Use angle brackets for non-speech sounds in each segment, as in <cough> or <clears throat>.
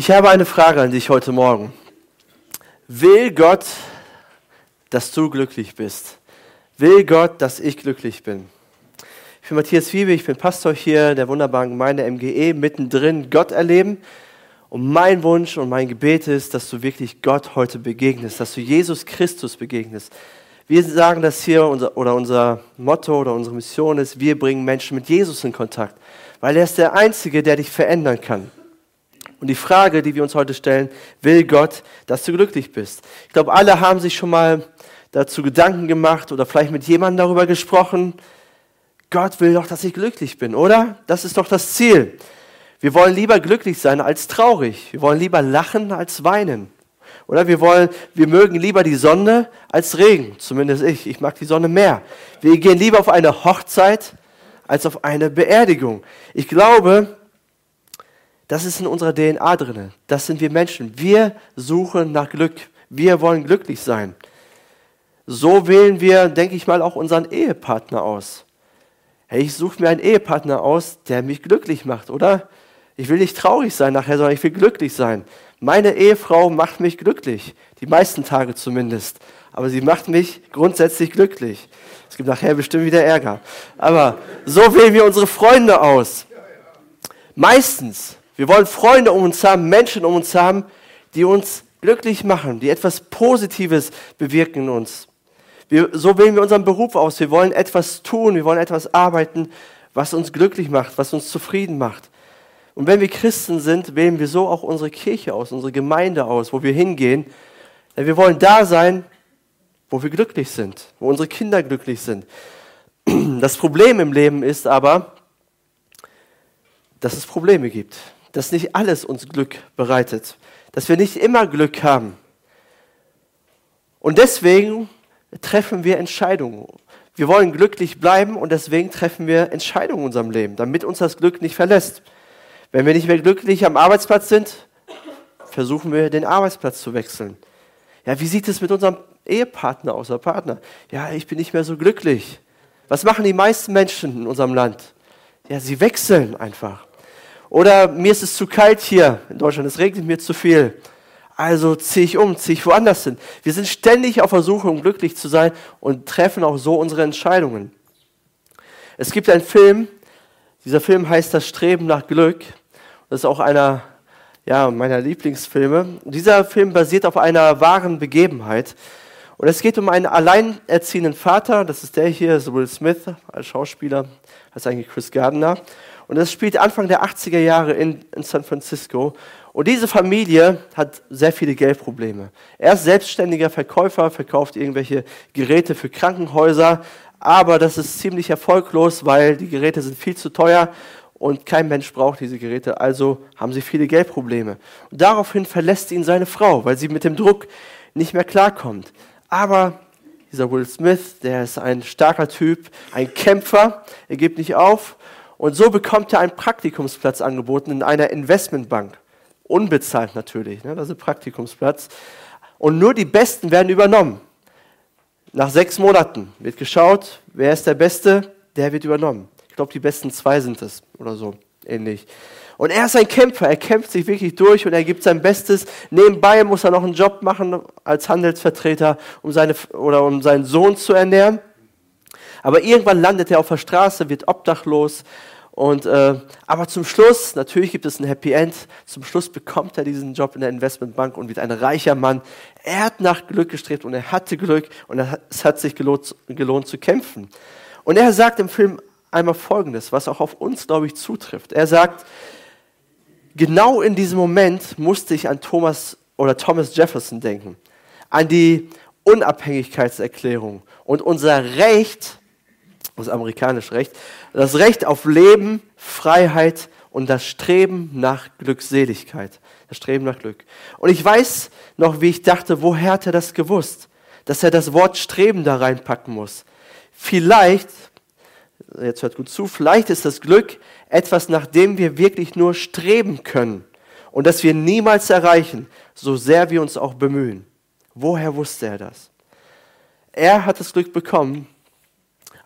Ich habe eine Frage an dich heute Morgen. Will Gott, dass du glücklich bist? Will Gott, dass ich glücklich bin? Ich bin Matthias Wiebe, ich bin Pastor hier der wunderbaren Gemeinde MGE, mittendrin Gott erleben. Und mein Wunsch und mein Gebet ist, dass du wirklich Gott heute begegnest, dass du Jesus Christus begegnest. Wir sagen das hier, oder unser Motto oder unsere Mission ist, wir bringen Menschen mit Jesus in Kontakt, weil er ist der Einzige, der dich verändern kann. Und die Frage, die wir uns heute stellen, will Gott, dass du glücklich bist? Ich glaube, alle haben sich schon mal dazu Gedanken gemacht oder vielleicht mit jemandem darüber gesprochen. Gott will doch, dass ich glücklich bin, oder? Das ist doch das Ziel. Wir wollen lieber glücklich sein als traurig. Wir wollen lieber lachen als weinen. Oder wir wollen, wir mögen lieber die Sonne als Regen. Zumindest ich. Ich mag die Sonne mehr. Wir gehen lieber auf eine Hochzeit als auf eine Beerdigung. Ich glaube, das ist in unserer DNA drin. Das sind wir Menschen. Wir suchen nach Glück. Wir wollen glücklich sein. So wählen wir, denke ich mal, auch unseren Ehepartner aus. Hey, ich suche mir einen Ehepartner aus, der mich glücklich macht, oder? Ich will nicht traurig sein nachher, sondern ich will glücklich sein. Meine Ehefrau macht mich glücklich. Die meisten Tage zumindest. Aber sie macht mich grundsätzlich glücklich. Es gibt nachher bestimmt wieder Ärger. Aber so wählen wir unsere Freunde aus. Meistens. Wir wollen Freunde um uns haben, Menschen um uns haben, die uns glücklich machen, die etwas Positives bewirken in uns. Wir, so wählen wir unseren Beruf aus. Wir wollen etwas tun, wir wollen etwas arbeiten, was uns glücklich macht, was uns zufrieden macht. Und wenn wir Christen sind, wählen wir so auch unsere Kirche aus, unsere Gemeinde aus, wo wir hingehen. Denn wir wollen da sein, wo wir glücklich sind, wo unsere Kinder glücklich sind. Das Problem im Leben ist aber, dass es Probleme gibt dass nicht alles uns Glück bereitet, dass wir nicht immer Glück haben. Und deswegen treffen wir Entscheidungen. Wir wollen glücklich bleiben und deswegen treffen wir Entscheidungen in unserem Leben, damit uns das Glück nicht verlässt. Wenn wir nicht mehr glücklich am Arbeitsplatz sind, versuchen wir den Arbeitsplatz zu wechseln. Ja, wie sieht es mit unserem Ehepartner aus, Partner? Ja, ich bin nicht mehr so glücklich. Was machen die meisten Menschen in unserem Land? Ja, sie wechseln einfach. Oder mir ist es zu kalt hier in Deutschland, es regnet mir zu viel. Also ziehe ich um, ziehe ich woanders hin. Wir sind ständig auf Versuchung, glücklich zu sein und treffen auch so unsere Entscheidungen. Es gibt einen Film, dieser Film heißt Das Streben nach Glück. Das ist auch einer ja, meiner Lieblingsfilme. Dieser Film basiert auf einer wahren Begebenheit. Und es geht um einen alleinerziehenden Vater, das ist der hier, Will Smith als Schauspieler, ist eigentlich Chris Gardner. Und das spielt Anfang der 80er Jahre in, in San Francisco. Und diese Familie hat sehr viele Geldprobleme. Er ist selbstständiger Verkäufer, verkauft irgendwelche Geräte für Krankenhäuser, aber das ist ziemlich erfolglos, weil die Geräte sind viel zu teuer und kein Mensch braucht diese Geräte, also haben sie viele Geldprobleme. Und daraufhin verlässt ihn seine Frau, weil sie mit dem Druck nicht mehr klarkommt. Aber dieser Will Smith, der ist ein starker Typ, ein Kämpfer, er gibt nicht auf und so bekommt er einen Praktikumsplatz angeboten in einer Investmentbank. Unbezahlt natürlich, ne? das ist ein Praktikumsplatz. Und nur die Besten werden übernommen. Nach sechs Monaten wird geschaut, wer ist der Beste, der wird übernommen. Ich glaube, die besten zwei sind es oder so ähnlich. Und er ist ein Kämpfer, er kämpft sich wirklich durch und er gibt sein Bestes. Nebenbei muss er noch einen Job machen als Handelsvertreter, um, seine, oder um seinen Sohn zu ernähren. Aber irgendwann landet er auf der Straße, wird obdachlos. Und, äh, aber zum Schluss, natürlich gibt es ein Happy End, zum Schluss bekommt er diesen Job in der Investmentbank und wird ein reicher Mann. Er hat nach Glück gestrebt und er hatte Glück und es hat sich gelohnt, gelohnt zu kämpfen. Und er sagt im Film einmal Folgendes, was auch auf uns, glaube ich, zutrifft. Er sagt, genau in diesem Moment musste ich an Thomas oder Thomas Jefferson denken, an die Unabhängigkeitserklärung und unser Recht, das amerikanische Recht, das Recht auf Leben, Freiheit und das Streben nach Glückseligkeit. Das Streben nach Glück. Und ich weiß noch, wie ich dachte, woher hat er das gewusst? Dass er das Wort Streben da reinpacken muss. Vielleicht, jetzt hört gut zu, vielleicht ist das Glück etwas, nach dem wir wirklich nur streben können und das wir niemals erreichen, so sehr wir uns auch bemühen. Woher wusste er das? Er hat das Glück bekommen,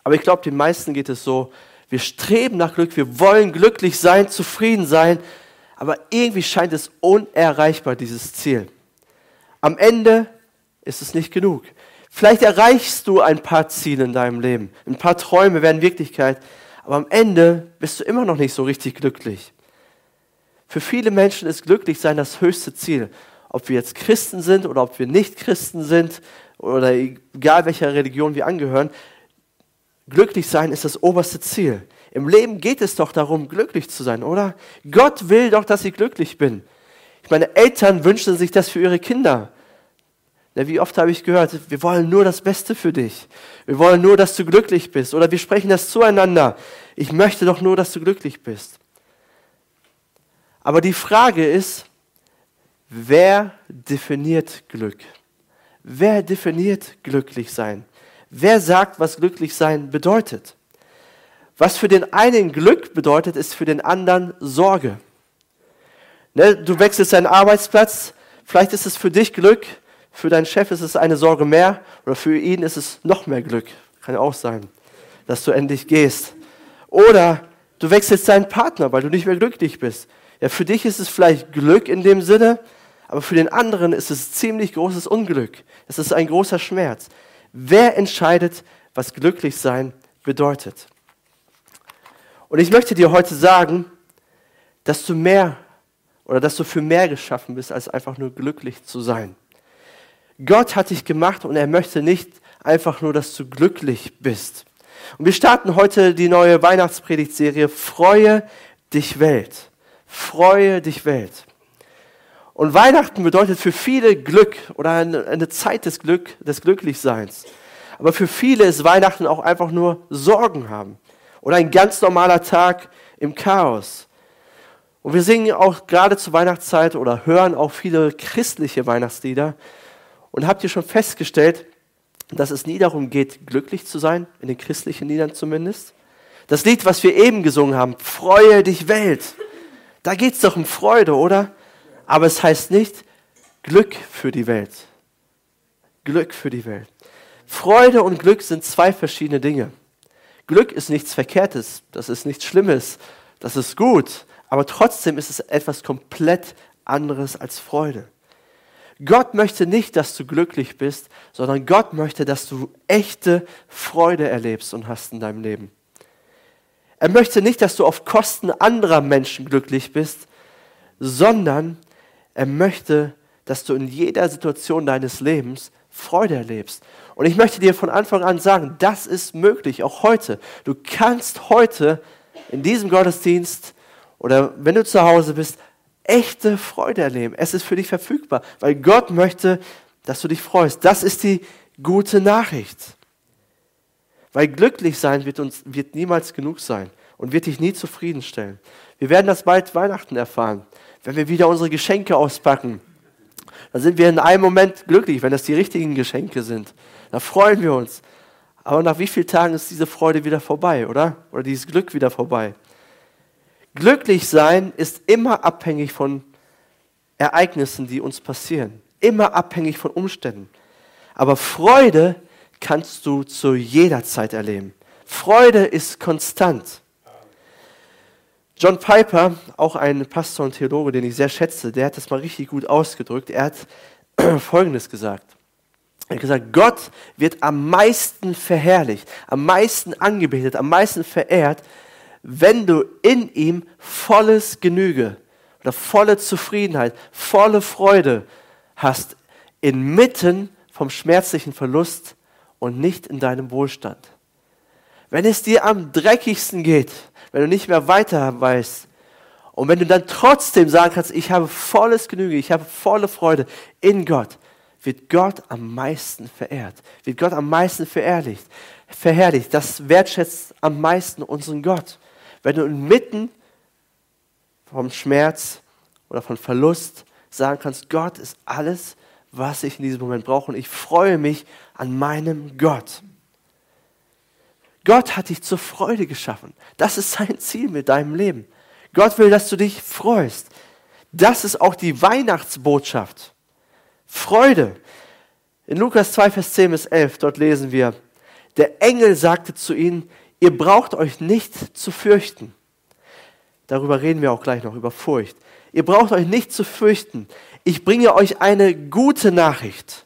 aber ich glaube, den meisten geht es so, wir streben nach Glück, wir wollen glücklich sein, zufrieden sein, aber irgendwie scheint es unerreichbar, dieses Ziel. Am Ende ist es nicht genug. Vielleicht erreichst du ein paar Ziele in deinem Leben, ein paar Träume werden Wirklichkeit, aber am Ende bist du immer noch nicht so richtig glücklich. Für viele Menschen ist glücklich sein das höchste Ziel. Ob wir jetzt Christen sind oder ob wir nicht Christen sind oder egal welcher Religion wir angehören, glücklich sein ist das oberste Ziel. Im Leben geht es doch darum, glücklich zu sein, oder? Gott will doch, dass ich glücklich bin. Ich meine, Eltern wünschen sich das für ihre Kinder. Ja, wie oft habe ich gehört, wir wollen nur das Beste für dich. Wir wollen nur, dass du glücklich bist. Oder wir sprechen das zueinander. Ich möchte doch nur, dass du glücklich bist. Aber die Frage ist, wer definiert Glück? Wer definiert glücklich sein? Wer sagt, was glücklich sein bedeutet? Was für den einen Glück bedeutet, ist für den anderen Sorge. Ne, du wechselst deinen Arbeitsplatz, vielleicht ist es für dich Glück, für deinen Chef ist es eine Sorge mehr oder für ihn ist es noch mehr Glück. Kann ja auch sein, dass du endlich gehst. Oder du wechselst deinen Partner, weil du nicht mehr glücklich bist. Ja, für dich ist es vielleicht Glück in dem Sinne, aber für den anderen ist es ziemlich großes Unglück. Es ist ein großer Schmerz. Wer entscheidet, was glücklich sein bedeutet? Und ich möchte dir heute sagen, dass du mehr oder dass du für mehr geschaffen bist, als einfach nur glücklich zu sein. Gott hat dich gemacht und er möchte nicht einfach nur, dass du glücklich bist. Und wir starten heute die neue Weihnachtspredigtserie Freue dich Welt. Freue dich Welt. Und Weihnachten bedeutet für viele Glück oder eine Zeit des Glück, des Glücklichseins. Aber für viele ist Weihnachten auch einfach nur Sorgen haben oder ein ganz normaler Tag im Chaos. Und wir singen auch gerade zur Weihnachtszeit oder hören auch viele christliche Weihnachtslieder, und habt ihr schon festgestellt, dass es nie darum geht, glücklich zu sein, in den christlichen Liedern zumindest? Das Lied, was wir eben gesungen haben, Freue dich Welt, da geht es doch um Freude, oder? Aber es heißt nicht Glück für die Welt. Glück für die Welt. Freude und Glück sind zwei verschiedene Dinge. Glück ist nichts Verkehrtes, das ist nichts Schlimmes, das ist gut, aber trotzdem ist es etwas komplett anderes als Freude. Gott möchte nicht, dass du glücklich bist, sondern Gott möchte, dass du echte Freude erlebst und hast in deinem Leben. Er möchte nicht, dass du auf Kosten anderer Menschen glücklich bist, sondern er möchte, dass du in jeder Situation deines Lebens Freude erlebst. Und ich möchte dir von Anfang an sagen, das ist möglich, auch heute. Du kannst heute in diesem Gottesdienst oder wenn du zu Hause bist, echte Freude erleben. Es ist für dich verfügbar, weil Gott möchte, dass du dich freust. Das ist die gute Nachricht. Weil glücklich sein wird uns wird niemals genug sein und wird dich nie zufriedenstellen. Wir werden das bald Weihnachten erfahren, wenn wir wieder unsere Geschenke auspacken. Dann sind wir in einem Moment glücklich, wenn das die richtigen Geschenke sind. Da freuen wir uns. Aber nach wie vielen Tagen ist diese Freude wieder vorbei, oder? Oder dieses Glück wieder vorbei? Glücklich sein ist immer abhängig von Ereignissen, die uns passieren. Immer abhängig von Umständen. Aber Freude kannst du zu jeder Zeit erleben. Freude ist konstant. John Piper, auch ein Pastor und Theologe, den ich sehr schätze, der hat das mal richtig gut ausgedrückt. Er hat <clears throat> Folgendes gesagt. Er hat gesagt, Gott wird am meisten verherrlicht, am meisten angebetet, am meisten verehrt, wenn du in ihm volles Genüge oder volle Zufriedenheit, volle Freude hast, inmitten vom schmerzlichen Verlust und nicht in deinem Wohlstand. Wenn es dir am dreckigsten geht, wenn du nicht mehr weiter weißt, und wenn du dann trotzdem sagen kannst, ich habe volles Genüge, ich habe volle Freude in Gott, wird Gott am meisten verehrt, wird Gott am meisten verherrlicht. verherrlicht. Das wertschätzt am meisten unseren Gott wenn du inmitten vom Schmerz oder von Verlust sagen kannst, Gott ist alles, was ich in diesem Moment brauche und ich freue mich an meinem Gott. Gott hat dich zur Freude geschaffen. Das ist sein Ziel mit deinem Leben. Gott will, dass du dich freust. Das ist auch die Weihnachtsbotschaft. Freude. In Lukas 2, Vers 10 bis 11, dort lesen wir, der Engel sagte zu ihnen, ihr braucht euch nicht zu fürchten. Darüber reden wir auch gleich noch, über Furcht. Ihr braucht euch nicht zu fürchten. Ich bringe euch eine gute Nachricht,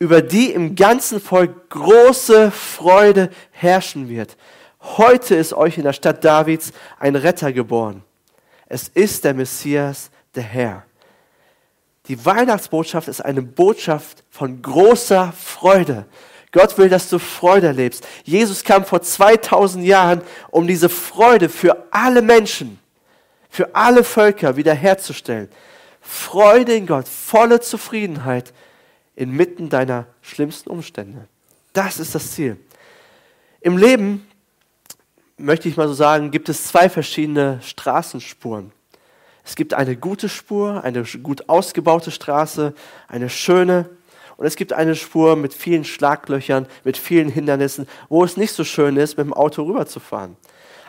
über die im ganzen Volk große Freude herrschen wird. Heute ist euch in der Stadt Davids ein Retter geboren. Es ist der Messias, der Herr. Die Weihnachtsbotschaft ist eine Botschaft von großer Freude. Gott will, dass du Freude erlebst. Jesus kam vor 2000 Jahren, um diese Freude für alle Menschen, für alle Völker wiederherzustellen. Freude in Gott, volle Zufriedenheit inmitten deiner schlimmsten Umstände. Das ist das Ziel. Im Leben, möchte ich mal so sagen, gibt es zwei verschiedene Straßenspuren. Es gibt eine gute Spur, eine gut ausgebaute Straße, eine schöne und es gibt eine Spur mit vielen Schlaglöchern, mit vielen Hindernissen, wo es nicht so schön ist, mit dem Auto rüberzufahren.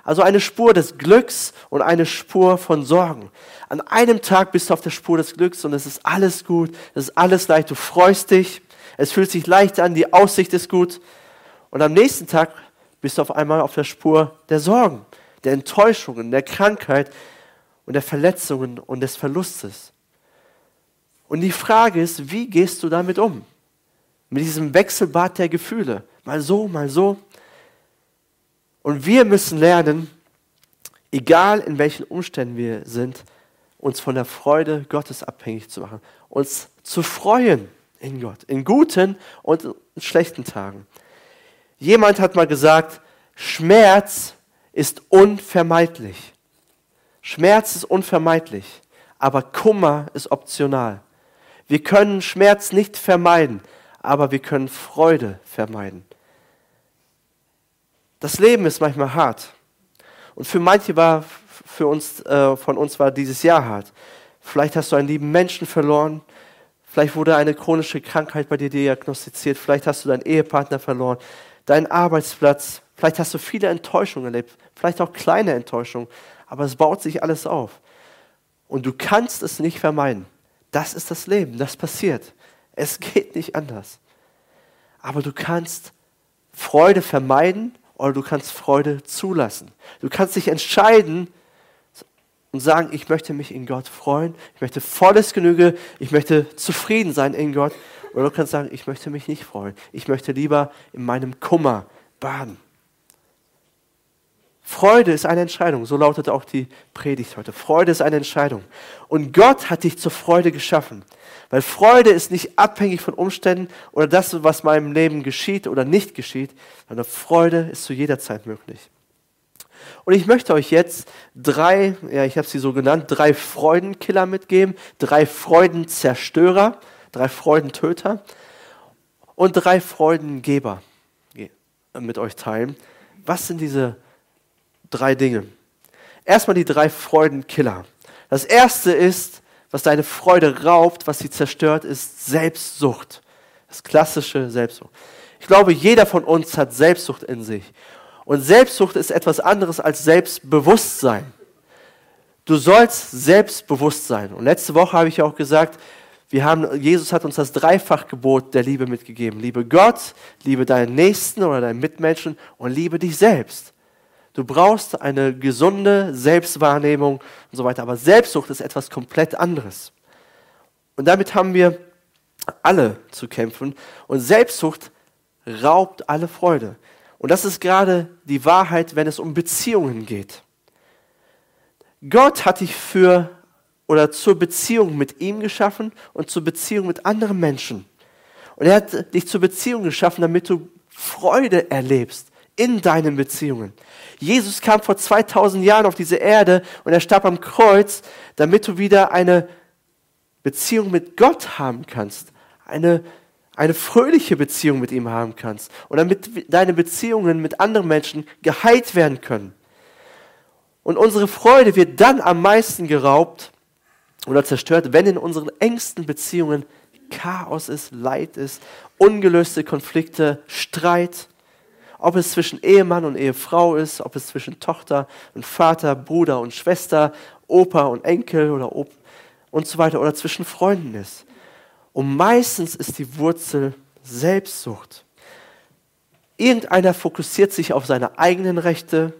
Also eine Spur des Glücks und eine Spur von Sorgen. An einem Tag bist du auf der Spur des Glücks und es ist alles gut, es ist alles leicht, du freust dich, es fühlt sich leicht an, die Aussicht ist gut. Und am nächsten Tag bist du auf einmal auf der Spur der Sorgen, der Enttäuschungen, der Krankheit und der Verletzungen und des Verlustes. Und die Frage ist, wie gehst du damit um? Mit diesem Wechselbad der Gefühle. Mal so, mal so. Und wir müssen lernen, egal in welchen Umständen wir sind, uns von der Freude Gottes abhängig zu machen. Uns zu freuen in Gott, in guten und in schlechten Tagen. Jemand hat mal gesagt, Schmerz ist unvermeidlich. Schmerz ist unvermeidlich, aber Kummer ist optional. Wir können Schmerz nicht vermeiden, aber wir können Freude vermeiden. Das Leben ist manchmal hart. Und für manche war, für uns, äh, von uns war dieses Jahr hart. Vielleicht hast du einen lieben Menschen verloren. Vielleicht wurde eine chronische Krankheit bei dir diagnostiziert. Vielleicht hast du deinen Ehepartner verloren, deinen Arbeitsplatz. Vielleicht hast du viele Enttäuschungen erlebt. Vielleicht auch kleine Enttäuschungen. Aber es baut sich alles auf. Und du kannst es nicht vermeiden. Das ist das Leben, das passiert. Es geht nicht anders. Aber du kannst Freude vermeiden oder du kannst Freude zulassen. Du kannst dich entscheiden und sagen, ich möchte mich in Gott freuen, ich möchte volles Genüge, ich möchte zufrieden sein in Gott. Oder du kannst sagen, ich möchte mich nicht freuen, ich möchte lieber in meinem Kummer baden. Freude ist eine Entscheidung. So lautet auch die Predigt heute. Freude ist eine Entscheidung. Und Gott hat dich zur Freude geschaffen. Weil Freude ist nicht abhängig von Umständen oder das, was meinem Leben geschieht oder nicht geschieht, sondern Freude ist zu jeder Zeit möglich. Und ich möchte euch jetzt drei, ja, ich habe sie so genannt, drei Freudenkiller mitgeben, drei Freudenzerstörer, drei Freudentöter und drei Freudengeber mit euch teilen. Was sind diese drei Dinge. Erstmal die drei Freudenkiller. Das erste ist, was deine Freude raubt, was sie zerstört, ist Selbstsucht. Das klassische Selbstsucht. Ich glaube, jeder von uns hat Selbstsucht in sich. Und Selbstsucht ist etwas anderes als Selbstbewusstsein. Du sollst selbstbewusst sein. Und letzte Woche habe ich auch gesagt, wir haben, Jesus hat uns das Dreifachgebot der Liebe mitgegeben. Liebe Gott, liebe deinen Nächsten oder deinen Mitmenschen und liebe dich selbst. Du brauchst eine gesunde Selbstwahrnehmung und so weiter. Aber Selbstsucht ist etwas komplett anderes. Und damit haben wir alle zu kämpfen. Und Selbstsucht raubt alle Freude. Und das ist gerade die Wahrheit, wenn es um Beziehungen geht. Gott hat dich für oder zur Beziehung mit ihm geschaffen und zur Beziehung mit anderen Menschen. Und er hat dich zur Beziehung geschaffen, damit du Freude erlebst in deinen Beziehungen. Jesus kam vor 2000 Jahren auf diese Erde und er starb am Kreuz, damit du wieder eine Beziehung mit Gott haben kannst. Eine, eine fröhliche Beziehung mit ihm haben kannst. Und damit deine Beziehungen mit anderen Menschen geheilt werden können. Und unsere Freude wird dann am meisten geraubt oder zerstört, wenn in unseren engsten Beziehungen Chaos ist, Leid ist, ungelöste Konflikte, Streit ob es zwischen Ehemann und Ehefrau ist, ob es zwischen Tochter und Vater, Bruder und Schwester, Opa und Enkel oder Op und so weiter oder zwischen Freunden ist. Und meistens ist die Wurzel Selbstsucht. Irgendeiner fokussiert sich auf seine eigenen Rechte,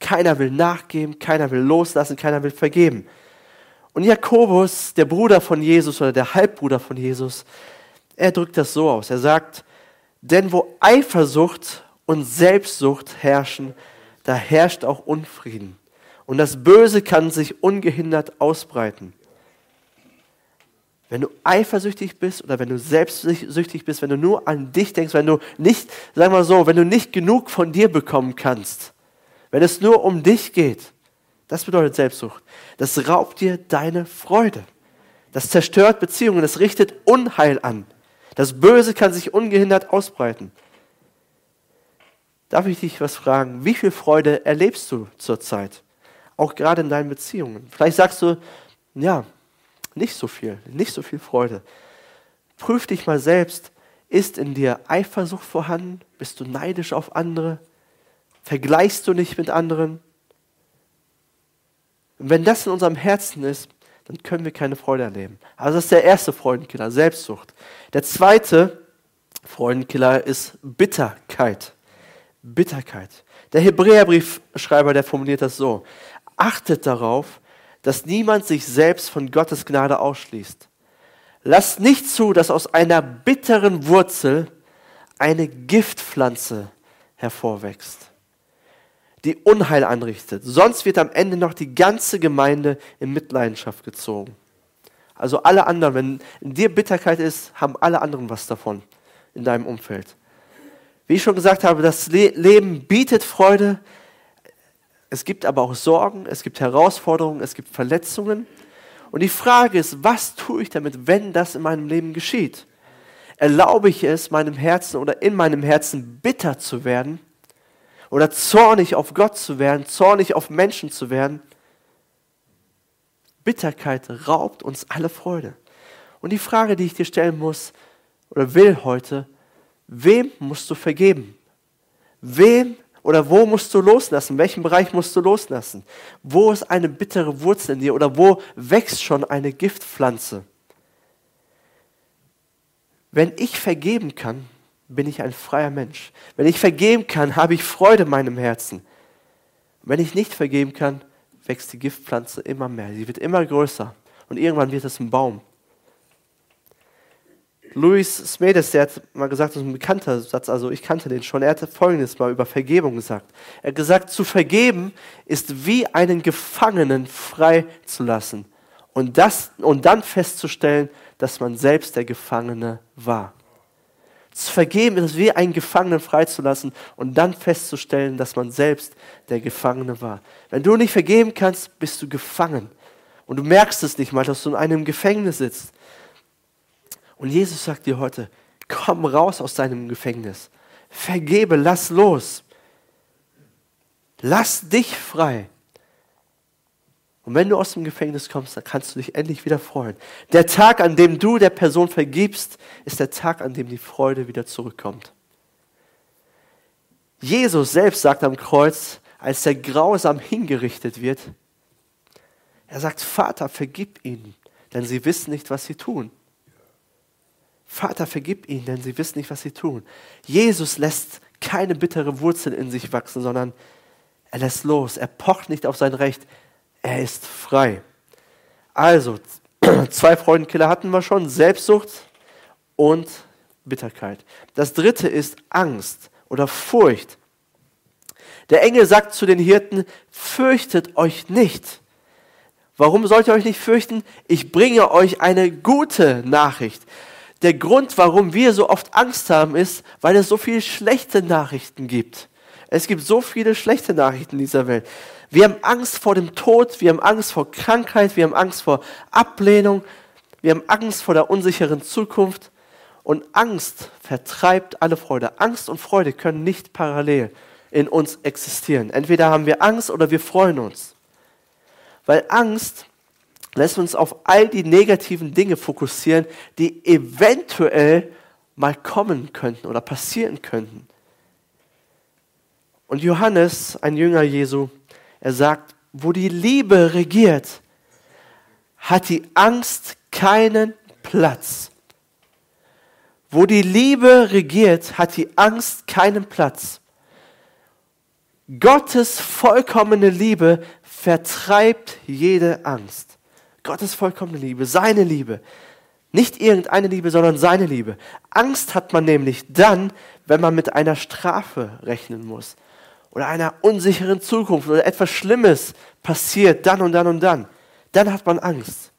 Keiner will nachgeben, keiner will loslassen, keiner will vergeben. Und Jakobus, der Bruder von Jesus oder der Halbbruder von Jesus, er drückt das so aus. Er sagt, denn wo Eifersucht und Selbstsucht herrschen, da herrscht auch Unfrieden. Und das Böse kann sich ungehindert ausbreiten. Wenn du eifersüchtig bist oder wenn du selbstsüchtig bist, wenn du nur an dich denkst, wenn du nicht, sagen wir so, wenn du nicht genug von dir bekommen kannst, wenn es nur um dich geht, das bedeutet Selbstsucht. Das raubt dir deine Freude. Das zerstört Beziehungen, das richtet Unheil an. Das Böse kann sich ungehindert ausbreiten. Darf ich dich was fragen? Wie viel Freude erlebst du zurzeit? Auch gerade in deinen Beziehungen. Vielleicht sagst du, ja, nicht so viel, nicht so viel Freude. Prüf dich mal selbst. Ist in dir Eifersucht vorhanden? Bist du neidisch auf andere? Vergleichst du nicht mit anderen? Und wenn das in unserem Herzen ist, dann können wir keine Freude erleben. Also das ist der erste Freudenkiller, Selbstsucht. Der zweite Freudenkiller ist Bitterkeit. Bitterkeit. Der Hebräerbriefschreiber, der formuliert das so. Achtet darauf, dass niemand sich selbst von Gottes Gnade ausschließt. Lasst nicht zu, dass aus einer bitteren Wurzel eine Giftpflanze hervorwächst die Unheil anrichtet. Sonst wird am Ende noch die ganze Gemeinde in Mitleidenschaft gezogen. Also alle anderen, wenn in dir Bitterkeit ist, haben alle anderen was davon in deinem Umfeld. Wie ich schon gesagt habe, das Leben bietet Freude. Es gibt aber auch Sorgen, es gibt Herausforderungen, es gibt Verletzungen. Und die Frage ist, was tue ich damit, wenn das in meinem Leben geschieht? Erlaube ich es, meinem Herzen oder in meinem Herzen bitter zu werden? oder zornig auf Gott zu werden, zornig auf Menschen zu werden. Bitterkeit raubt uns alle Freude. Und die Frage, die ich dir stellen muss oder will heute, wem musst du vergeben? Wem oder wo musst du loslassen? Welchen Bereich musst du loslassen? Wo ist eine bittere Wurzel in dir oder wo wächst schon eine Giftpflanze? Wenn ich vergeben kann, bin ich ein freier Mensch. Wenn ich vergeben kann, habe ich Freude in meinem Herzen. wenn ich nicht vergeben kann, wächst die Giftpflanze immer mehr. Sie wird immer größer und irgendwann wird es ein Baum. Louis Smedes, der hat mal gesagt, das ist ein bekannter Satz, also ich kannte den schon, er hatte folgendes mal über Vergebung gesagt. Er hat gesagt, zu vergeben ist wie einen Gefangenen frei zu lassen und, das, und dann festzustellen, dass man selbst der Gefangene war. Zu vergeben ist wie einen Gefangenen freizulassen und dann festzustellen, dass man selbst der Gefangene war. Wenn du nicht vergeben kannst, bist du gefangen. Und du merkst es nicht mal, dass du in einem Gefängnis sitzt. Und Jesus sagt dir heute, komm raus aus deinem Gefängnis. Vergebe, lass los. Lass dich frei. Und wenn du aus dem Gefängnis kommst, dann kannst du dich endlich wieder freuen. Der Tag, an dem du der Person vergibst, ist der Tag, an dem die Freude wieder zurückkommt. Jesus selbst sagt am Kreuz, als er grausam hingerichtet wird, er sagt, Vater, vergib ihnen, denn sie wissen nicht, was sie tun. Vater, vergib ihnen, denn sie wissen nicht, was sie tun. Jesus lässt keine bittere Wurzel in sich wachsen, sondern er lässt los. Er pocht nicht auf sein Recht. Er ist frei. Also, <clears throat> zwei Freudenkiller hatten wir schon, Selbstsucht und Bitterkeit. Das dritte ist Angst oder Furcht. Der Engel sagt zu den Hirten, fürchtet euch nicht. Warum sollt ihr euch nicht fürchten? Ich bringe euch eine gute Nachricht. Der Grund, warum wir so oft Angst haben, ist, weil es so viele schlechte Nachrichten gibt. Es gibt so viele schlechte Nachrichten in dieser Welt. Wir haben Angst vor dem Tod, wir haben Angst vor Krankheit, wir haben Angst vor Ablehnung, wir haben Angst vor der unsicheren Zukunft. Und Angst vertreibt alle Freude. Angst und Freude können nicht parallel in uns existieren. Entweder haben wir Angst oder wir freuen uns. Weil Angst lässt uns auf all die negativen Dinge fokussieren, die eventuell mal kommen könnten oder passieren könnten. Und Johannes, ein Jünger Jesu, er sagt, wo die Liebe regiert, hat die Angst keinen Platz. Wo die Liebe regiert, hat die Angst keinen Platz. Gottes vollkommene Liebe vertreibt jede Angst. Gottes vollkommene Liebe, seine Liebe. Nicht irgendeine Liebe, sondern seine Liebe. Angst hat man nämlich dann, wenn man mit einer Strafe rechnen muss oder einer unsicheren Zukunft oder etwas Schlimmes passiert, dann und dann und dann. Dann hat man Angst.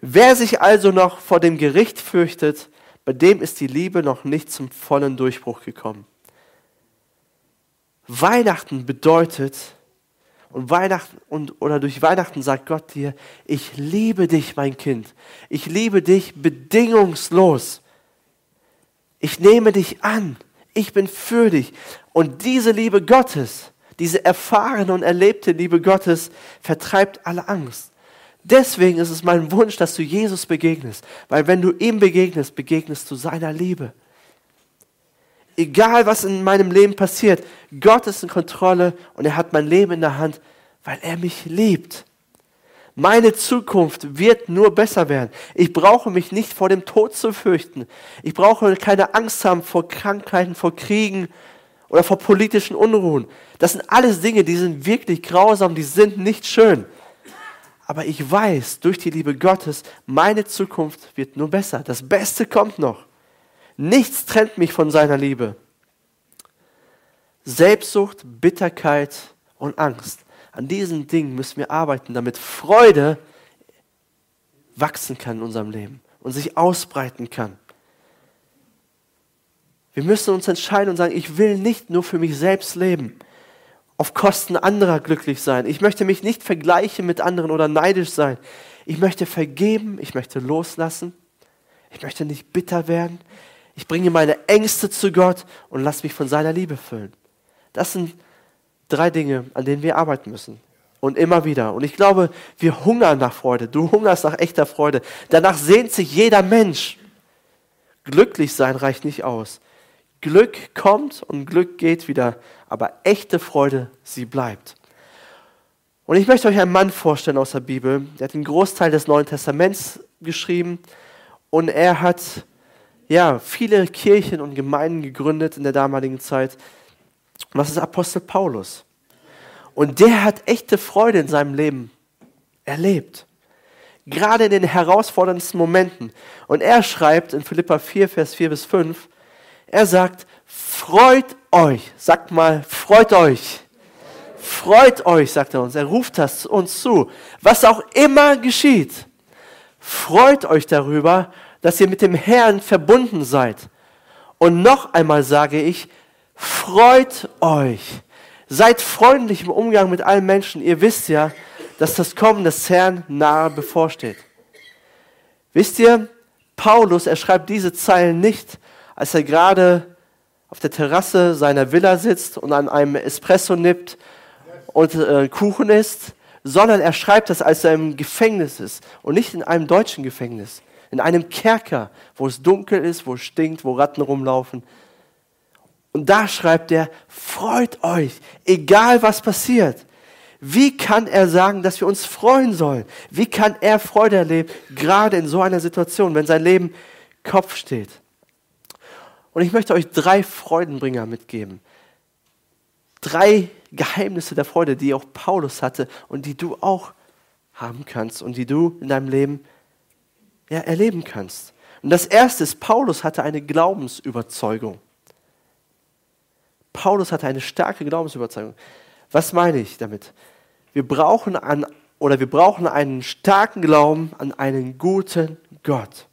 Wer sich also noch vor dem Gericht fürchtet, bei dem ist die Liebe noch nicht zum vollen Durchbruch gekommen. Weihnachten bedeutet, und Weihnachten und, oder durch Weihnachten sagt Gott dir, ich liebe dich, mein Kind. Ich liebe dich bedingungslos. Ich nehme dich an. Ich bin für dich. Und diese Liebe Gottes, diese erfahrene und erlebte Liebe Gottes vertreibt alle Angst. Deswegen ist es mein Wunsch, dass du Jesus begegnest. Weil wenn du ihm begegnest, begegnest du seiner Liebe. Egal was in meinem Leben passiert, Gott ist in Kontrolle und er hat mein Leben in der Hand, weil er mich liebt. Meine Zukunft wird nur besser werden. Ich brauche mich nicht vor dem Tod zu fürchten. Ich brauche keine Angst haben vor Krankheiten, vor Kriegen oder vor politischen Unruhen. Das sind alles Dinge, die sind wirklich grausam, die sind nicht schön. Aber ich weiß, durch die Liebe Gottes, meine Zukunft wird nur besser. Das Beste kommt noch. Nichts trennt mich von seiner Liebe. Selbstsucht, Bitterkeit und Angst. An diesen Dingen müssen wir arbeiten, damit Freude wachsen kann in unserem Leben und sich ausbreiten kann. Wir müssen uns entscheiden und sagen, ich will nicht nur für mich selbst leben auf Kosten anderer glücklich sein. Ich möchte mich nicht vergleichen mit anderen oder neidisch sein. Ich möchte vergeben, ich möchte loslassen. Ich möchte nicht bitter werden. Ich bringe meine Ängste zu Gott und lasse mich von seiner Liebe füllen. Das sind drei Dinge, an denen wir arbeiten müssen. Und immer wieder. Und ich glaube, wir hungern nach Freude. Du hungerst nach echter Freude. Danach sehnt sich jeder Mensch. Glücklich sein reicht nicht aus. Glück kommt und Glück geht wieder, aber echte Freude, sie bleibt. Und ich möchte euch einen Mann vorstellen aus der Bibel, der hat den Großteil des Neuen Testaments geschrieben und er hat ja, viele Kirchen und Gemeinden gegründet in der damaligen Zeit. Und das ist Apostel Paulus. Und der hat echte Freude in seinem Leben erlebt. Gerade in den herausforderndsten Momenten. Und er schreibt in Philippa 4, Vers 4 bis 5, er sagt, freut euch. Sagt mal, freut euch. Freut euch, sagt er uns. Er ruft das uns zu. Was auch immer geschieht. Freut euch darüber, dass ihr mit dem Herrn verbunden seid. Und noch einmal sage ich, freut euch. Seid freundlich im Umgang mit allen Menschen. Ihr wisst ja, dass das Kommen des Herrn nahe bevorsteht. Wisst ihr, Paulus, er schreibt diese Zeilen nicht, als er gerade auf der Terrasse seiner Villa sitzt und an einem Espresso nippt und äh, Kuchen isst, sondern er schreibt das, als er im Gefängnis ist und nicht in einem deutschen Gefängnis, in einem Kerker, wo es dunkel ist, wo es stinkt, wo Ratten rumlaufen. Und da schreibt er, freut euch, egal was passiert. Wie kann er sagen, dass wir uns freuen sollen? Wie kann er Freude erleben, gerade in so einer Situation, wenn sein Leben Kopf steht? Und ich möchte euch drei Freudenbringer mitgeben. Drei Geheimnisse der Freude, die auch Paulus hatte und die du auch haben kannst und die du in deinem Leben ja, erleben kannst. Und das erste ist, Paulus hatte eine Glaubensüberzeugung. Paulus hatte eine starke Glaubensüberzeugung. Was meine ich damit? Wir brauchen an, oder wir brauchen einen starken Glauben an einen guten Gott.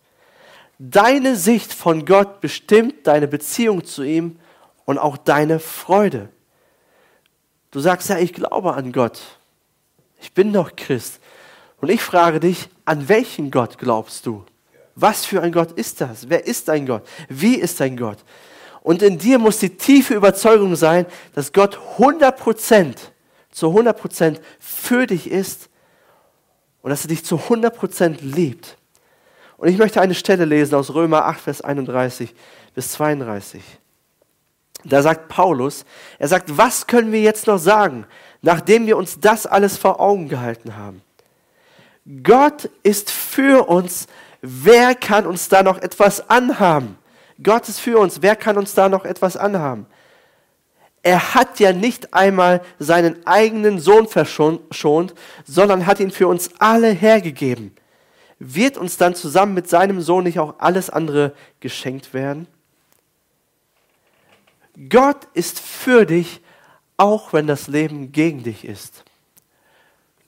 Deine Sicht von Gott bestimmt deine Beziehung zu ihm und auch deine Freude. Du sagst ja, ich glaube an Gott. Ich bin doch Christ. Und ich frage dich, an welchen Gott glaubst du? Was für ein Gott ist das? Wer ist dein Gott? Wie ist dein Gott? Und in dir muss die tiefe Überzeugung sein, dass Gott 100% zu 100% für dich ist und dass er dich zu 100% liebt. Und ich möchte eine Stelle lesen aus Römer 8, Vers 31 bis 32. Da sagt Paulus, er sagt, was können wir jetzt noch sagen, nachdem wir uns das alles vor Augen gehalten haben? Gott ist für uns, wer kann uns da noch etwas anhaben? Gott ist für uns, wer kann uns da noch etwas anhaben? Er hat ja nicht einmal seinen eigenen Sohn verschont, sondern hat ihn für uns alle hergegeben. Wird uns dann zusammen mit seinem Sohn nicht auch alles andere geschenkt werden? Gott ist für dich, auch wenn das Leben gegen dich ist.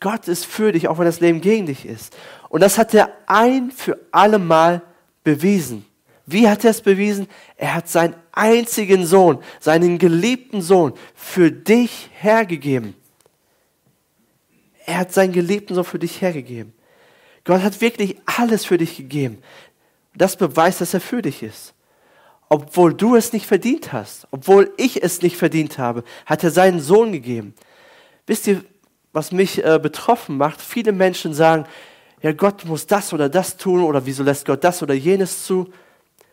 Gott ist für dich, auch wenn das Leben gegen dich ist. Und das hat er ein für alle Mal bewiesen. Wie hat er es bewiesen? Er hat seinen einzigen Sohn, seinen geliebten Sohn für dich hergegeben. Er hat seinen geliebten Sohn für dich hergegeben. Gott hat wirklich alles für dich gegeben. Das beweist, dass er für dich ist. Obwohl du es nicht verdient hast, obwohl ich es nicht verdient habe, hat er seinen Sohn gegeben. Wisst ihr, was mich äh, betroffen macht? Viele Menschen sagen, ja, Gott muss das oder das tun oder wieso lässt Gott das oder jenes zu?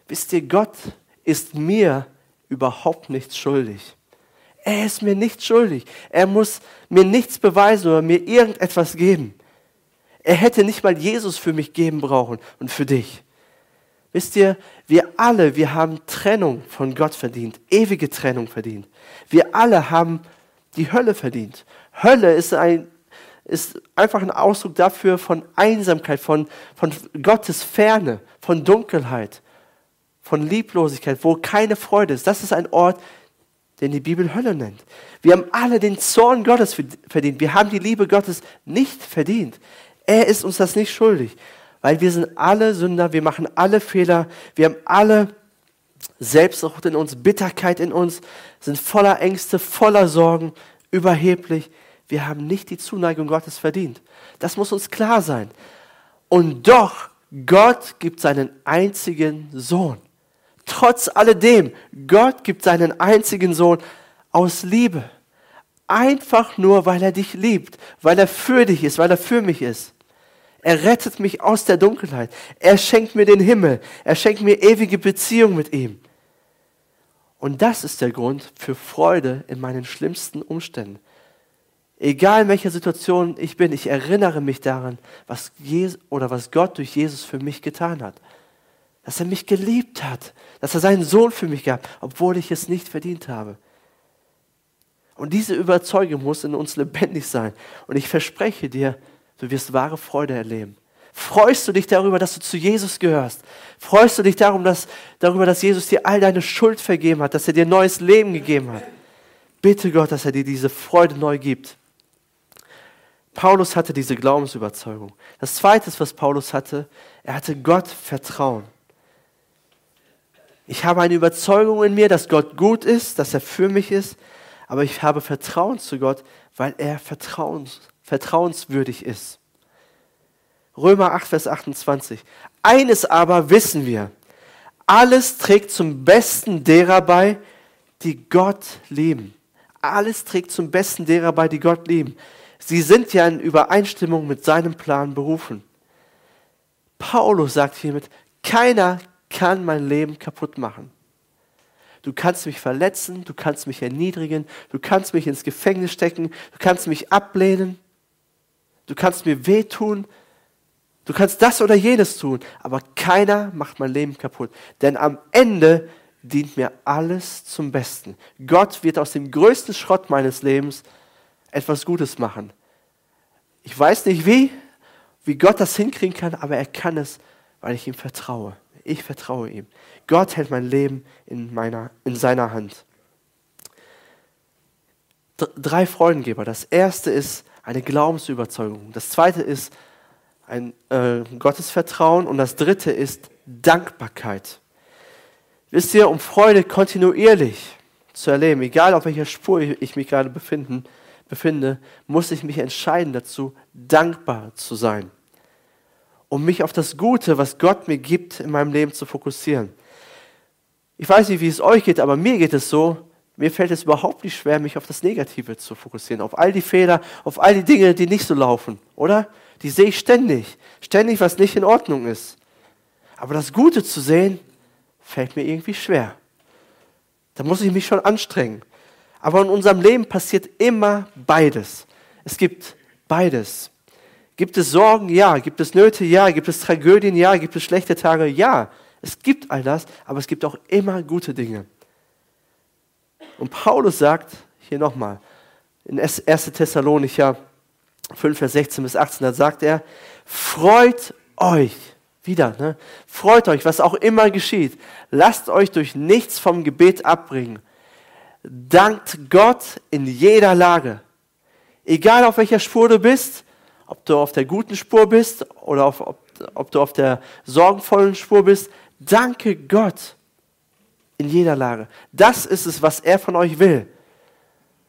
Wisst ihr, Gott ist mir überhaupt nichts schuldig. Er ist mir nichts schuldig. Er muss mir nichts beweisen oder mir irgendetwas geben. Er hätte nicht mal Jesus für mich geben brauchen und für dich. Wisst ihr, wir alle, wir haben Trennung von Gott verdient, ewige Trennung verdient. Wir alle haben die Hölle verdient. Hölle ist, ein, ist einfach ein Ausdruck dafür von Einsamkeit, von, von Gottes Ferne, von Dunkelheit von Lieblosigkeit, wo keine Freude ist. Das ist ein Ort, den die Bibel Hölle nennt. Wir haben alle den Zorn Gottes verdient. Wir haben die Liebe Gottes nicht verdient. Er ist uns das nicht schuldig, weil wir sind alle Sünder, wir machen alle Fehler, wir haben alle Selbstsucht in uns, Bitterkeit in uns, sind voller Ängste, voller Sorgen, überheblich. Wir haben nicht die Zuneigung Gottes verdient. Das muss uns klar sein. Und doch, Gott gibt seinen einzigen Sohn. Trotz alledem, Gott gibt seinen einzigen Sohn aus Liebe. Einfach nur, weil er dich liebt, weil er für dich ist, weil er für mich ist. Er rettet mich aus der Dunkelheit. Er schenkt mir den Himmel. Er schenkt mir ewige Beziehung mit ihm. Und das ist der Grund für Freude in meinen schlimmsten Umständen. Egal in welcher Situation ich bin, ich erinnere mich daran, was, Jesus, oder was Gott durch Jesus für mich getan hat dass er mich geliebt hat, dass er seinen Sohn für mich gab, obwohl ich es nicht verdient habe. Und diese Überzeugung muss in uns lebendig sein. Und ich verspreche dir, du wirst wahre Freude erleben. Freust du dich darüber, dass du zu Jesus gehörst? Freust du dich darum, dass, darüber, dass Jesus dir all deine Schuld vergeben hat, dass er dir neues Leben gegeben hat? Bitte Gott, dass er dir diese Freude neu gibt. Paulus hatte diese Glaubensüberzeugung. Das Zweite, was Paulus hatte, er hatte Gott Vertrauen. Ich habe eine Überzeugung in mir, dass Gott gut ist, dass er für mich ist, aber ich habe Vertrauen zu Gott, weil er vertrauens, vertrauenswürdig ist. Römer 8, Vers 28. Eines aber wissen wir, alles trägt zum Besten derer bei, die Gott lieben. Alles trägt zum Besten derer bei, die Gott lieben. Sie sind ja in Übereinstimmung mit seinem Plan berufen. Paulus sagt hiermit, keiner kann mein Leben kaputt machen. Du kannst mich verletzen, du kannst mich erniedrigen, du kannst mich ins Gefängnis stecken, du kannst mich ablehnen, du kannst mir wehtun, du kannst das oder jenes tun, aber keiner macht mein Leben kaputt. Denn am Ende dient mir alles zum Besten. Gott wird aus dem größten Schrott meines Lebens etwas Gutes machen. Ich weiß nicht wie, wie Gott das hinkriegen kann, aber er kann es, weil ich ihm vertraue. Ich vertraue ihm. Gott hält mein Leben in, meiner, in seiner Hand. Drei Freudengeber. Das erste ist eine Glaubensüberzeugung. Das zweite ist ein äh, Gottesvertrauen. Und das dritte ist Dankbarkeit. Wisst ihr, um Freude kontinuierlich zu erleben, egal auf welcher Spur ich mich gerade befinden, befinde, muss ich mich entscheiden dazu, dankbar zu sein um mich auf das Gute, was Gott mir gibt, in meinem Leben zu fokussieren. Ich weiß nicht, wie es euch geht, aber mir geht es so, mir fällt es überhaupt nicht schwer, mich auf das Negative zu fokussieren, auf all die Fehler, auf all die Dinge, die nicht so laufen, oder? Die sehe ich ständig, ständig, was nicht in Ordnung ist. Aber das Gute zu sehen, fällt mir irgendwie schwer. Da muss ich mich schon anstrengen. Aber in unserem Leben passiert immer beides. Es gibt beides. Gibt es Sorgen? Ja. Gibt es Nöte? Ja. Gibt es Tragödien? Ja. Gibt es schlechte Tage? Ja. Es gibt all das, aber es gibt auch immer gute Dinge. Und Paulus sagt, hier nochmal, in 1. Thessalonicher 5, Vers 16 bis 18, da sagt er, freut euch, wieder, ne? freut euch, was auch immer geschieht, lasst euch durch nichts vom Gebet abbringen, dankt Gott in jeder Lage, egal auf welcher Spur du bist, ob du auf der guten Spur bist oder auf, ob, ob du auf der sorgenvollen Spur bist, danke Gott in jeder Lage. Das ist es, was er von euch will.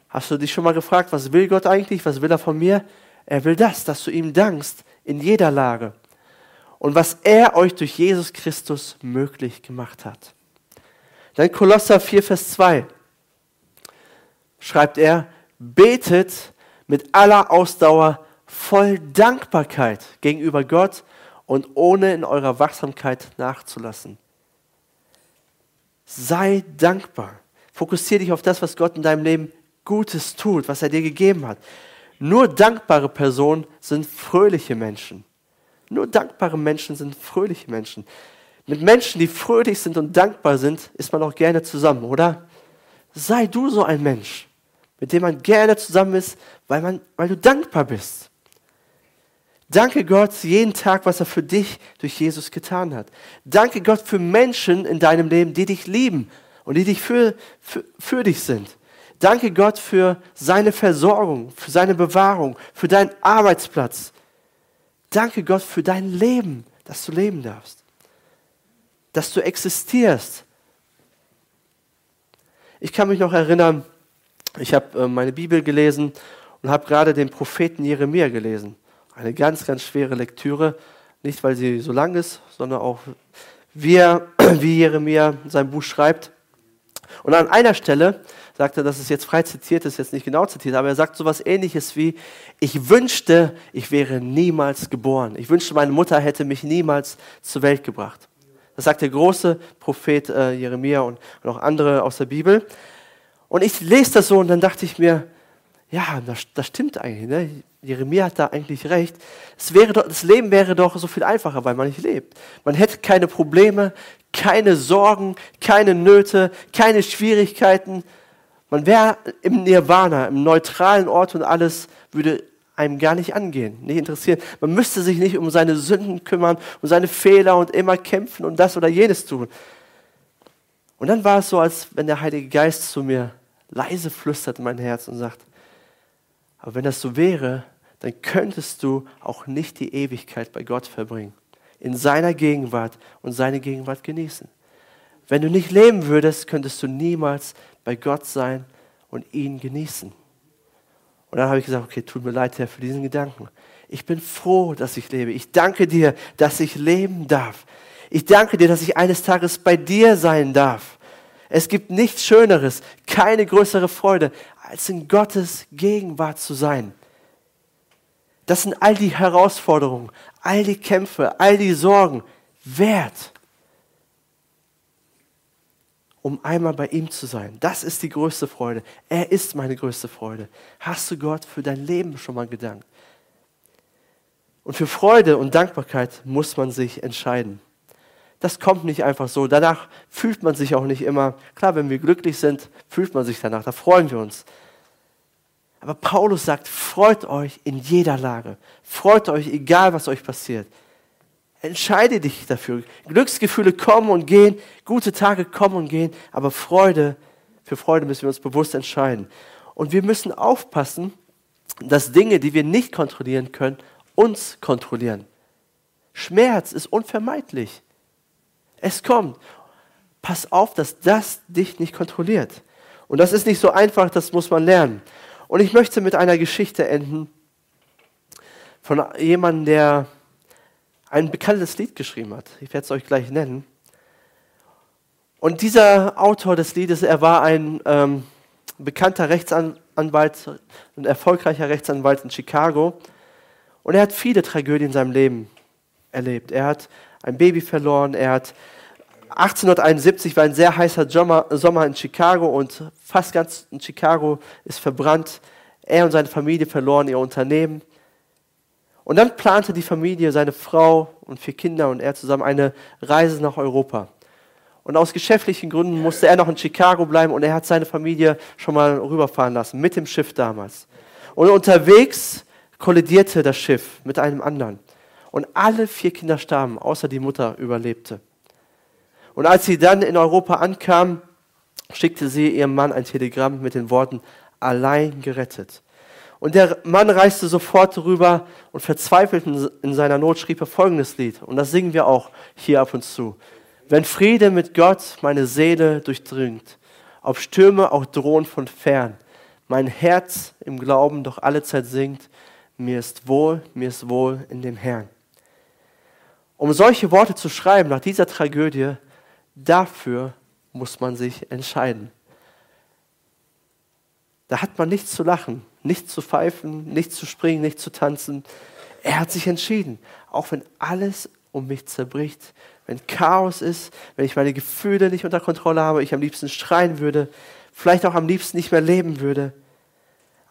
Hast du dich schon mal gefragt, was will Gott eigentlich? Was will er von mir? Er will das, dass du ihm dankst in jeder Lage. Und was er euch durch Jesus Christus möglich gemacht hat. Dann Kolosser 4, Vers 2 schreibt er, betet mit aller Ausdauer voll Dankbarkeit gegenüber Gott und ohne in eurer Wachsamkeit nachzulassen. Sei dankbar. Fokussiere dich auf das, was Gott in deinem Leben Gutes tut, was er dir gegeben hat. Nur dankbare Personen sind fröhliche Menschen. Nur dankbare Menschen sind fröhliche Menschen. Mit Menschen, die fröhlich sind und dankbar sind, ist man auch gerne zusammen, oder? Sei du so ein Mensch, mit dem man gerne zusammen ist, weil, man, weil du dankbar bist. Danke Gott jeden Tag, was er für dich durch Jesus getan hat. Danke Gott für Menschen in deinem Leben, die dich lieben und die dich für, für, für dich sind. Danke Gott für seine Versorgung, für seine Bewahrung, für deinen Arbeitsplatz. Danke Gott für dein Leben, dass du leben darfst, dass du existierst. Ich kann mich noch erinnern, ich habe äh, meine Bibel gelesen und habe gerade den Propheten Jeremia gelesen. Eine ganz, ganz schwere Lektüre. Nicht, weil sie so lang ist, sondern auch, wie, er, <clears throat> wie Jeremia sein Buch schreibt. Und an einer Stelle sagt er, das ist jetzt frei zitiert, ist jetzt nicht genau zitiert, aber er sagt so etwas ähnliches wie, ich wünschte, ich wäre niemals geboren. Ich wünschte, meine Mutter hätte mich niemals zur Welt gebracht. Das sagt der große Prophet äh, Jeremia und, und auch andere aus der Bibel. Und ich lese das so und dann dachte ich mir, ja, das, das stimmt eigentlich. Ne? Jeremia hat da eigentlich recht. Es wäre doch, das Leben wäre doch so viel einfacher, weil man nicht lebt. Man hätte keine Probleme, keine Sorgen, keine Nöte, keine Schwierigkeiten. Man wäre im Nirvana, im neutralen Ort und alles würde einem gar nicht angehen, nicht interessieren. Man müsste sich nicht um seine Sünden kümmern, um seine Fehler und immer kämpfen und das oder jenes tun. Und dann war es so, als wenn der Heilige Geist zu mir leise flüstert in mein Herz und sagt, aber wenn das so wäre, dann könntest du auch nicht die Ewigkeit bei Gott verbringen, in seiner Gegenwart und seine Gegenwart genießen. Wenn du nicht leben würdest, könntest du niemals bei Gott sein und ihn genießen. Und dann habe ich gesagt, okay, tut mir leid, Herr, für diesen Gedanken. Ich bin froh, dass ich lebe. Ich danke dir, dass ich leben darf. Ich danke dir, dass ich eines Tages bei dir sein darf. Es gibt nichts Schöneres, keine größere Freude, als in Gottes Gegenwart zu sein. Das sind all die Herausforderungen, all die Kämpfe, all die Sorgen wert, um einmal bei ihm zu sein. Das ist die größte Freude. Er ist meine größte Freude. Hast du Gott für dein Leben schon mal gedankt? Und für Freude und Dankbarkeit muss man sich entscheiden das kommt nicht einfach so. Danach fühlt man sich auch nicht immer. Klar, wenn wir glücklich sind, fühlt man sich danach, da freuen wir uns. Aber Paulus sagt, freut euch in jeder Lage. Freut euch, egal was euch passiert. Entscheide dich dafür. Glücksgefühle kommen und gehen, gute Tage kommen und gehen, aber Freude, für Freude müssen wir uns bewusst entscheiden. Und wir müssen aufpassen, dass Dinge, die wir nicht kontrollieren können, uns kontrollieren. Schmerz ist unvermeidlich. Es kommt. Pass auf, dass das dich nicht kontrolliert. Und das ist nicht so einfach, das muss man lernen. Und ich möchte mit einer Geschichte enden von jemandem, der ein bekanntes Lied geschrieben hat. Ich werde es euch gleich nennen. Und dieser Autor des Liedes, er war ein ähm, bekannter Rechtsanwalt, ein erfolgreicher Rechtsanwalt in Chicago. Und er hat viele Tragödien in seinem Leben erlebt. Er hat ein Baby verloren. Er hat 1871 war ein sehr heißer Sommer in Chicago und fast ganz in Chicago ist verbrannt. Er und seine Familie verloren ihr Unternehmen. Und dann plante die Familie, seine Frau und vier Kinder und er zusammen eine Reise nach Europa. Und aus geschäftlichen Gründen musste er noch in Chicago bleiben und er hat seine Familie schon mal rüberfahren lassen, mit dem Schiff damals. Und unterwegs kollidierte das Schiff mit einem anderen. Und alle vier Kinder starben, außer die Mutter überlebte. Und als sie dann in Europa ankam, schickte sie ihrem Mann ein Telegramm mit den Worten, allein gerettet. Und der Mann reiste sofort rüber und verzweifelt in seiner Not schrieb er folgendes Lied. Und das singen wir auch hier ab und zu. Wenn Friede mit Gott meine Seele durchdringt, ob Stürme auch drohen von fern, mein Herz im Glauben doch alle Zeit singt, mir ist wohl, mir ist wohl in dem Herrn. Um solche Worte zu schreiben nach dieser Tragödie, dafür muss man sich entscheiden. Da hat man nichts zu lachen, nichts zu pfeifen, nichts zu springen, nichts zu tanzen. Er hat sich entschieden, auch wenn alles um mich zerbricht, wenn Chaos ist, wenn ich meine Gefühle nicht unter Kontrolle habe, ich am liebsten schreien würde, vielleicht auch am liebsten nicht mehr leben würde.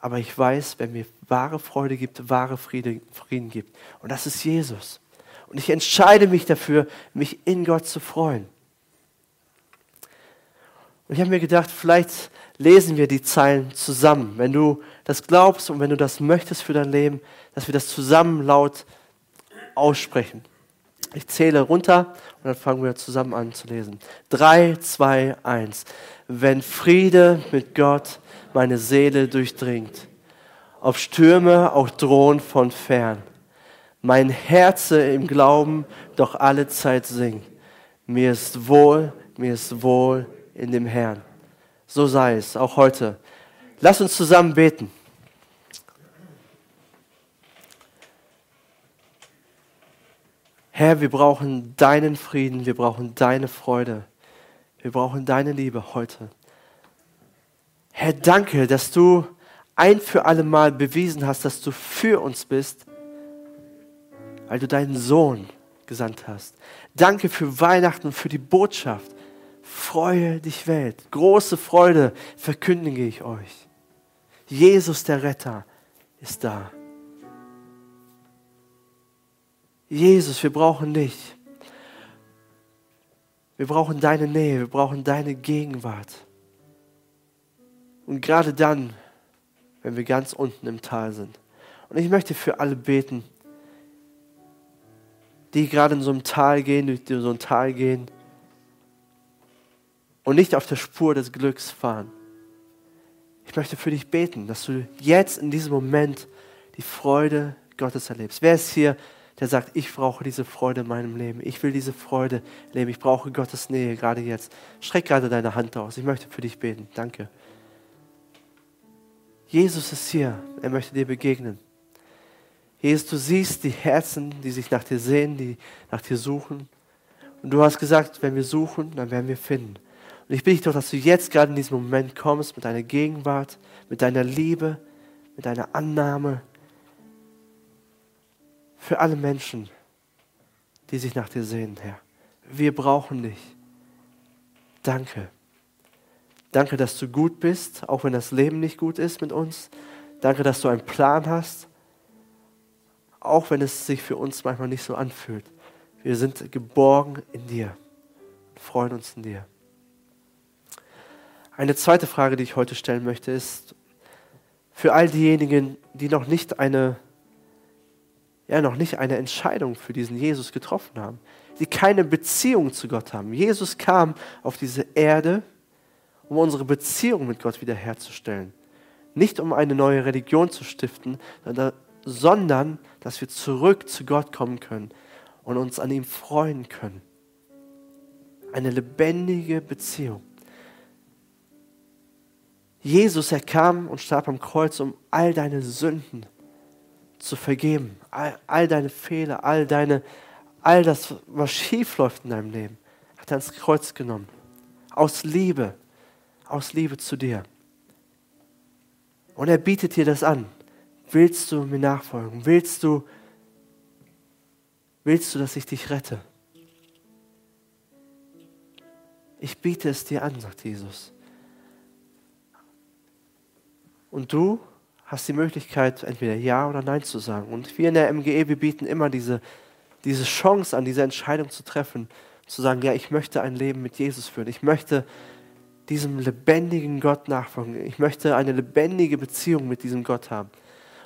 Aber ich weiß, wer mir wahre Freude gibt, wahre Friede, Frieden gibt. Und das ist Jesus. Und ich entscheide mich dafür, mich in Gott zu freuen. Und ich habe mir gedacht, vielleicht lesen wir die Zeilen zusammen. Wenn du das glaubst und wenn du das möchtest für dein Leben, dass wir das zusammen laut aussprechen. Ich zähle runter und dann fangen wir zusammen an zu lesen. Drei, zwei, eins. Wenn Friede mit Gott meine Seele durchdringt, ob Stürme auch drohen von fern, mein Herze im Glauben doch alle Zeit singt. Mir ist wohl, mir ist wohl in dem Herrn. So sei es, auch heute. Lass uns zusammen beten. Herr, wir brauchen deinen Frieden, wir brauchen deine Freude, wir brauchen deine Liebe heute. Herr, danke, dass du ein für alle Mal bewiesen hast, dass du für uns bist, weil du deinen Sohn gesandt hast. Danke für Weihnachten für die Botschaft. Freue dich Welt. Große Freude verkündige ich euch. Jesus der Retter ist da. Jesus, wir brauchen dich. Wir brauchen deine Nähe, wir brauchen deine Gegenwart. Und gerade dann, wenn wir ganz unten im Tal sind. Und ich möchte für alle beten, die gerade in so einem Tal gehen, durch so ein Tal gehen und nicht auf der Spur des Glücks fahren. Ich möchte für dich beten, dass du jetzt in diesem Moment die Freude Gottes erlebst. Wer ist hier, der sagt, ich brauche diese Freude in meinem Leben. Ich will diese Freude leben. Ich brauche Gottes Nähe gerade jetzt. Streck gerade deine Hand aus. Ich möchte für dich beten. Danke. Jesus ist hier. Er möchte dir begegnen. Jesus, du siehst die Herzen, die sich nach dir sehen, die nach dir suchen. Und du hast gesagt, wenn wir suchen, dann werden wir finden. Und ich bitte dich doch, dass du jetzt gerade in diesem Moment kommst mit deiner Gegenwart, mit deiner Liebe, mit deiner Annahme für alle Menschen, die sich nach dir sehen, Herr. Wir brauchen dich. Danke. Danke, dass du gut bist, auch wenn das Leben nicht gut ist mit uns. Danke, dass du einen Plan hast, auch wenn es sich für uns manchmal nicht so anfühlt. Wir sind geborgen in dir und freuen uns in dir. Eine zweite Frage, die ich heute stellen möchte, ist für all diejenigen, die noch nicht eine, ja, noch nicht eine Entscheidung für diesen Jesus getroffen haben, die keine Beziehung zu Gott haben. Jesus kam auf diese Erde, um unsere Beziehung mit Gott wiederherzustellen. Nicht um eine neue Religion zu stiften, sondern dass wir zurück zu Gott kommen können und uns an ihm freuen können. Eine lebendige Beziehung. Jesus, er kam und starb am Kreuz, um all deine Sünden zu vergeben, all, all deine Fehler, all deine, all das, was schief läuft in deinem Leben, hat er ans Kreuz genommen. Aus Liebe, aus Liebe zu dir. Und er bietet dir das an. Willst du mir nachfolgen? Willst du, willst du, dass ich dich rette? Ich biete es dir an, sagt Jesus. Und du hast die Möglichkeit, entweder Ja oder Nein zu sagen. Und wir in der MGE, wir bieten immer diese, diese Chance an, diese Entscheidung zu treffen, zu sagen, ja, ich möchte ein Leben mit Jesus führen. Ich möchte diesem lebendigen Gott nachfolgen. Ich möchte eine lebendige Beziehung mit diesem Gott haben.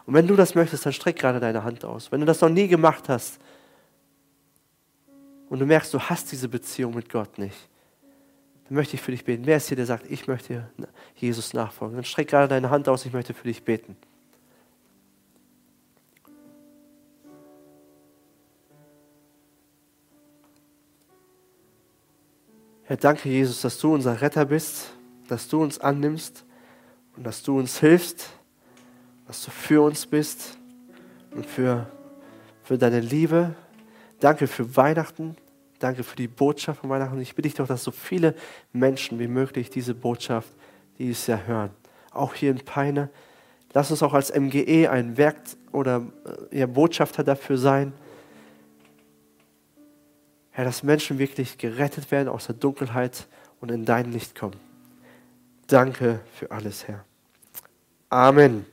Und wenn du das möchtest, dann streck gerade deine Hand aus. Wenn du das noch nie gemacht hast und du merkst, du hast diese Beziehung mit Gott nicht, dann möchte ich für dich beten. Wer ist hier, der sagt, ich möchte Jesus nachfolgen? Dann streck gerade deine Hand aus, ich möchte für dich beten. Herr, danke Jesus, dass du unser Retter bist, dass du uns annimmst und dass du uns hilfst, dass du für uns bist und für, für deine Liebe. Danke für Weihnachten. Danke für die Botschaft von Weihnachten. Ich bitte dich doch, dass so viele Menschen wie möglich diese Botschaft dieses Jahr hören. Auch hier in Peine. Lass uns auch als MGE ein Werk oder äh, ja, Botschafter dafür sein, Herr, dass Menschen wirklich gerettet werden aus der Dunkelheit und in dein Licht kommen. Danke für alles, Herr. Amen.